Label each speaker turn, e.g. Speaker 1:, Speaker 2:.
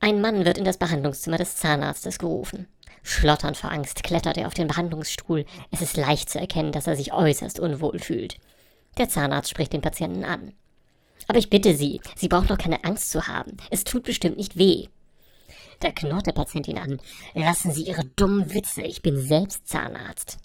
Speaker 1: Ein Mann wird in das Behandlungszimmer des Zahnarztes gerufen. Schlotternd vor Angst klettert er auf den Behandlungsstuhl. Es ist leicht zu erkennen, dass er sich äußerst unwohl fühlt. Der Zahnarzt spricht den Patienten an. Aber ich bitte Sie, Sie brauchen doch keine Angst zu haben. Es tut bestimmt nicht weh. Da knurrt der Patient ihn an. Lassen Sie Ihre dummen Witze, ich bin selbst Zahnarzt.